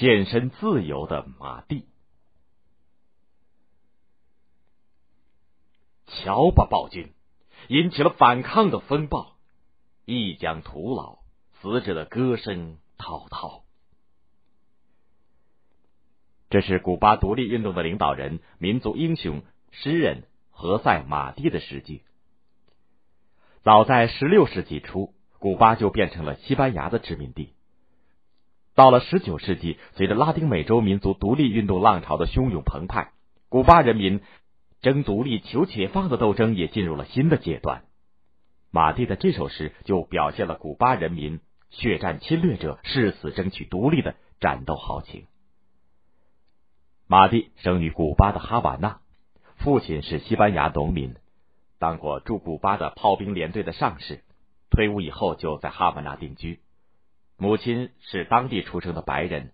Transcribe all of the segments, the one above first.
献身自由的马蒂。瞧吧，暴君引起了反抗的风暴，一将徒劳，死者的歌声滔滔。这是古巴独立运动的领导人、民族英雄、诗人何塞·马蒂的诗句。早在十六世纪初，古巴就变成了西班牙的殖民地。到了十九世纪，随着拉丁美洲民族独立运动浪潮的汹涌澎湃，古巴人民争独立、求解放的斗争也进入了新的阶段。马蒂的这首诗就表现了古巴人民血战侵略者、誓死争取独立的战斗豪情。马蒂生于古巴的哈瓦那，父亲是西班牙农民，当过驻古巴的炮兵连队的上士，退伍以后就在哈瓦那定居。母亲是当地出生的白人。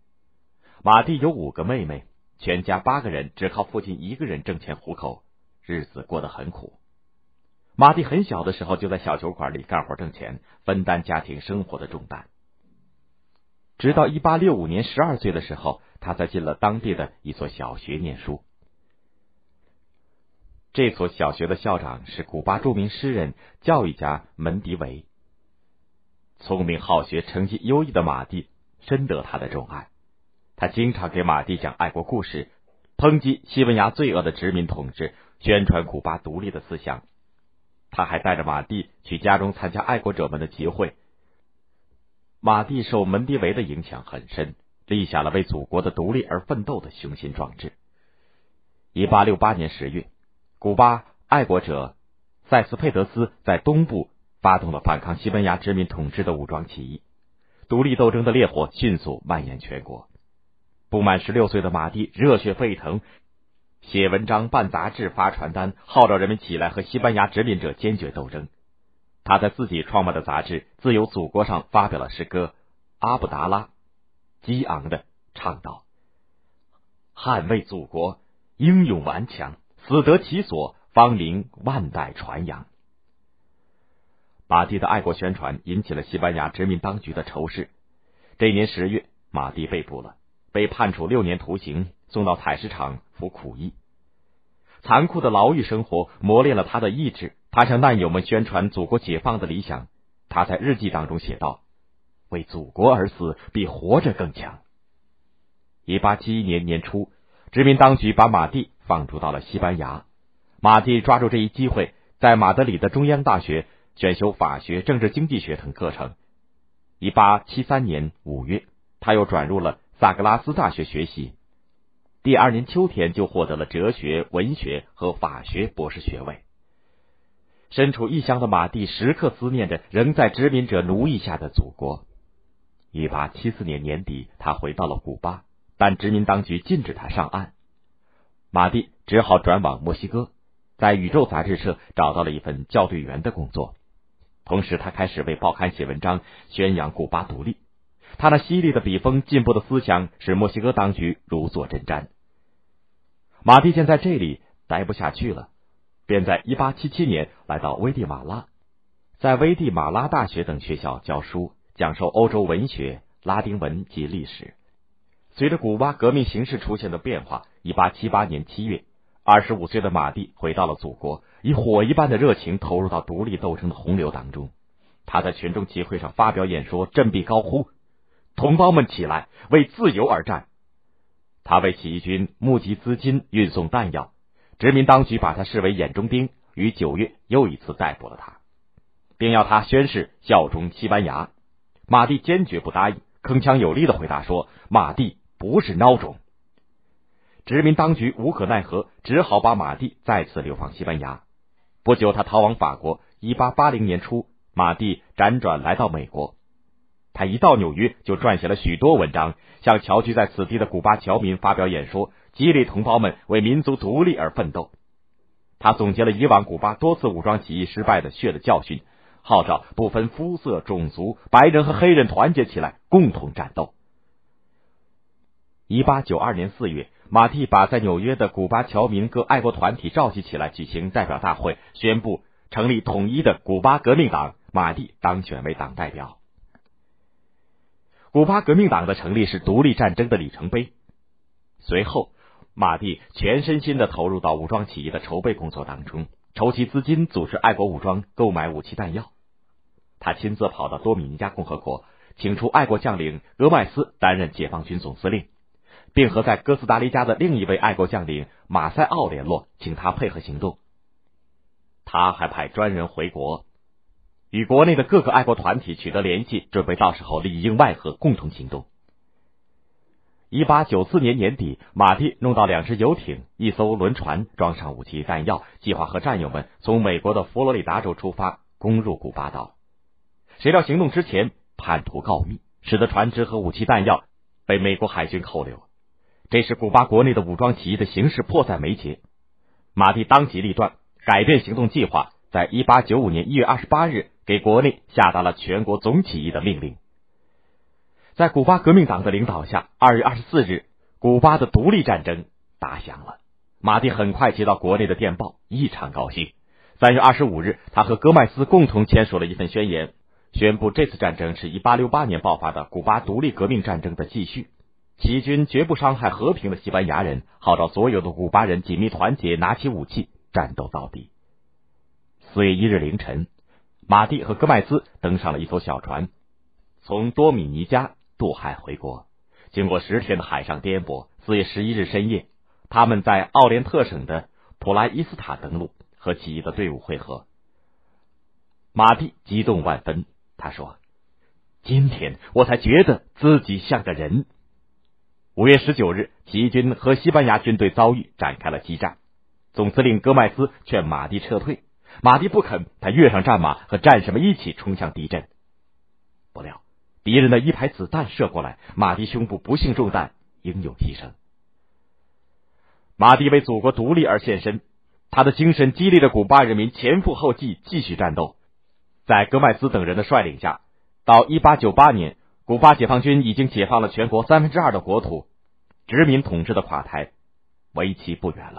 马蒂有五个妹妹，全家八个人只靠父亲一个人挣钱糊口，日子过得很苦。马蒂很小的时候就在小酒馆里干活挣钱，分担家庭生活的重担。直到一八六五年十二岁的时候。他才进了当地的一所小学念书。这所小学的校长是古巴著名诗人、教育家门迪维。聪明好学、成绩优异的马蒂深得他的钟爱。他经常给马蒂讲爱国故事，抨击西班牙罪恶的殖民统治，宣传古巴独立的思想。他还带着马蒂去家中参加爱国者们的集会。马蒂受门迪维的影响很深。立下了为祖国的独立而奋斗的雄心壮志。一八六八年十月，古巴爱国者塞斯佩德斯在东部发动了反抗西班牙殖民统治的武装起义，独立斗争的烈火迅速蔓延全国。不满十六岁的马蒂热血沸腾，写文章、办杂志、发传单，号召人们起来和西班牙殖民者坚决斗争。他在自己创办的杂志《自由祖国》上发表了诗歌《阿布达拉》。激昂的唱道：“捍卫祖国，英勇顽强，死得其所，芳名万代传扬。”马蒂的爱国宣传引起了西班牙殖民当局的仇视。这年十月，马蒂被捕了，被判处六年徒刑，送到采石场服苦役。残酷的牢狱生活磨练了他的意志。他向难友们宣传祖国解放的理想。他在日记当中写道。为祖国而死，比活着更强。一八七一年年初，殖民当局把马蒂放逐到了西班牙。马蒂抓住这一机会，在马德里的中央大学选修法学、政治经济学等课程。一八七三年五月，他又转入了萨格拉斯大学学习。第二年秋天，就获得了哲学、文学和法学博士学位。身处异乡的马蒂，时刻思念着仍在殖民者奴役下的祖国。一八七四年年底，他回到了古巴，但殖民当局禁止他上岸。马蒂只好转往墨西哥，在《宇宙》杂志社找到了一份校对员的工作。同时，他开始为报刊写文章，宣扬古巴独立。他那犀利的笔锋、进步的思想，使墨西哥当局如坐针毡。马蒂见在这里待不下去了，便在一八七七年来到危地马拉，在危地马拉大学等学校教书。讲授欧洲文学、拉丁文及历史。随着古巴革命形势出现的变化，一八七八年七月，二十五岁的马蒂回到了祖国，以火一般的热情投入到独立斗争的洪流当中。他在群众集会上发表演说，振臂高呼：“同胞们起来，为自由而战！”他为起义军募集资金、运送弹药。殖民当局把他视为眼中钉，于九月又一次逮捕了他，并要他宣誓效忠西班牙。马蒂坚决不答应，铿锵有力的回答说：“马蒂不是孬种。”殖民当局无可奈何，只好把马蒂再次流放西班牙。不久，他逃往法国。一八八零年初，马蒂辗转来到美国。他一到纽约，就撰写了许多文章，向侨居在此地的古巴侨民发表演说，激励同胞们为民族独立而奋斗。他总结了以往古巴多次武装起义失败的血的教训。号召不分肤色、种族，白人和黑人团结起来，共同战斗。一八九二年四月，马蒂把在纽约的古巴侨民各爱国团体召集起来，举行代表大会，宣布成立统一的古巴革命党。马蒂当选为党代表。古巴革命党的成立是独立战争的里程碑。随后，马蒂全身心的投入到武装起义的筹备工作当中，筹集资金，组织爱国武装，购买武器弹药。他亲自跑到多米尼加共和国，请出爱国将领戈麦斯担任解放军总司令，并和在哥斯达黎加的另一位爱国将领马塞奥联络，请他配合行动。他还派专人回国，与国内的各个爱国团体取得联系，准备到时候里应外合，共同行动。一八九四年年底，马蒂弄到两只游艇、一艘轮船，装上武器弹药，计划和战友们从美国的佛罗里达州出发，攻入古巴岛。谁料行动之前叛徒告密，使得船只和武器弹药被美国海军扣留。这时，古巴国内的武装起义的形势迫在眉睫。马蒂当机立断，改变行动计划，在一八九五年一月二十八日给国内下达了全国总起义的命令。在古巴革命党的领导下，二月二十四日，古巴的独立战争打响了。马蒂很快接到国内的电报，异常高兴。三月二十五日，他和戈麦斯共同签署了一份宣言。宣布这次战争是一八六八年爆发的古巴独立革命战争的继续，起义军绝不伤害和平的西班牙人，号召所有的古巴人紧密团结，拿起武器，战斗到底。四月一日凌晨，马蒂和戈麦斯登上了一艘小船，从多米尼加渡海回国。经过十天的海上颠簸，四月十一日深夜，他们在奥连特省的普拉伊斯塔登陆，和起义的队伍会合。马蒂激动万分。他说：“今天我才觉得自己像个人。”五月十九日，起义军和西班牙军队遭遇，展开了激战。总司令戈麦斯劝马蒂撤退，马蒂不肯。他跃上战马，和战士们一起冲向敌阵。不料，敌人的一排子弹射过来，马蒂胸部不幸中弹，英勇牺牲。马蒂为祖国独立而献身，他的精神激励着古巴人民前赴后继，继续战斗。在戈麦斯等人的率领下，到一八九八年，古巴解放军已经解放了全国三分之二的国土，殖民统治的垮台为期不远了。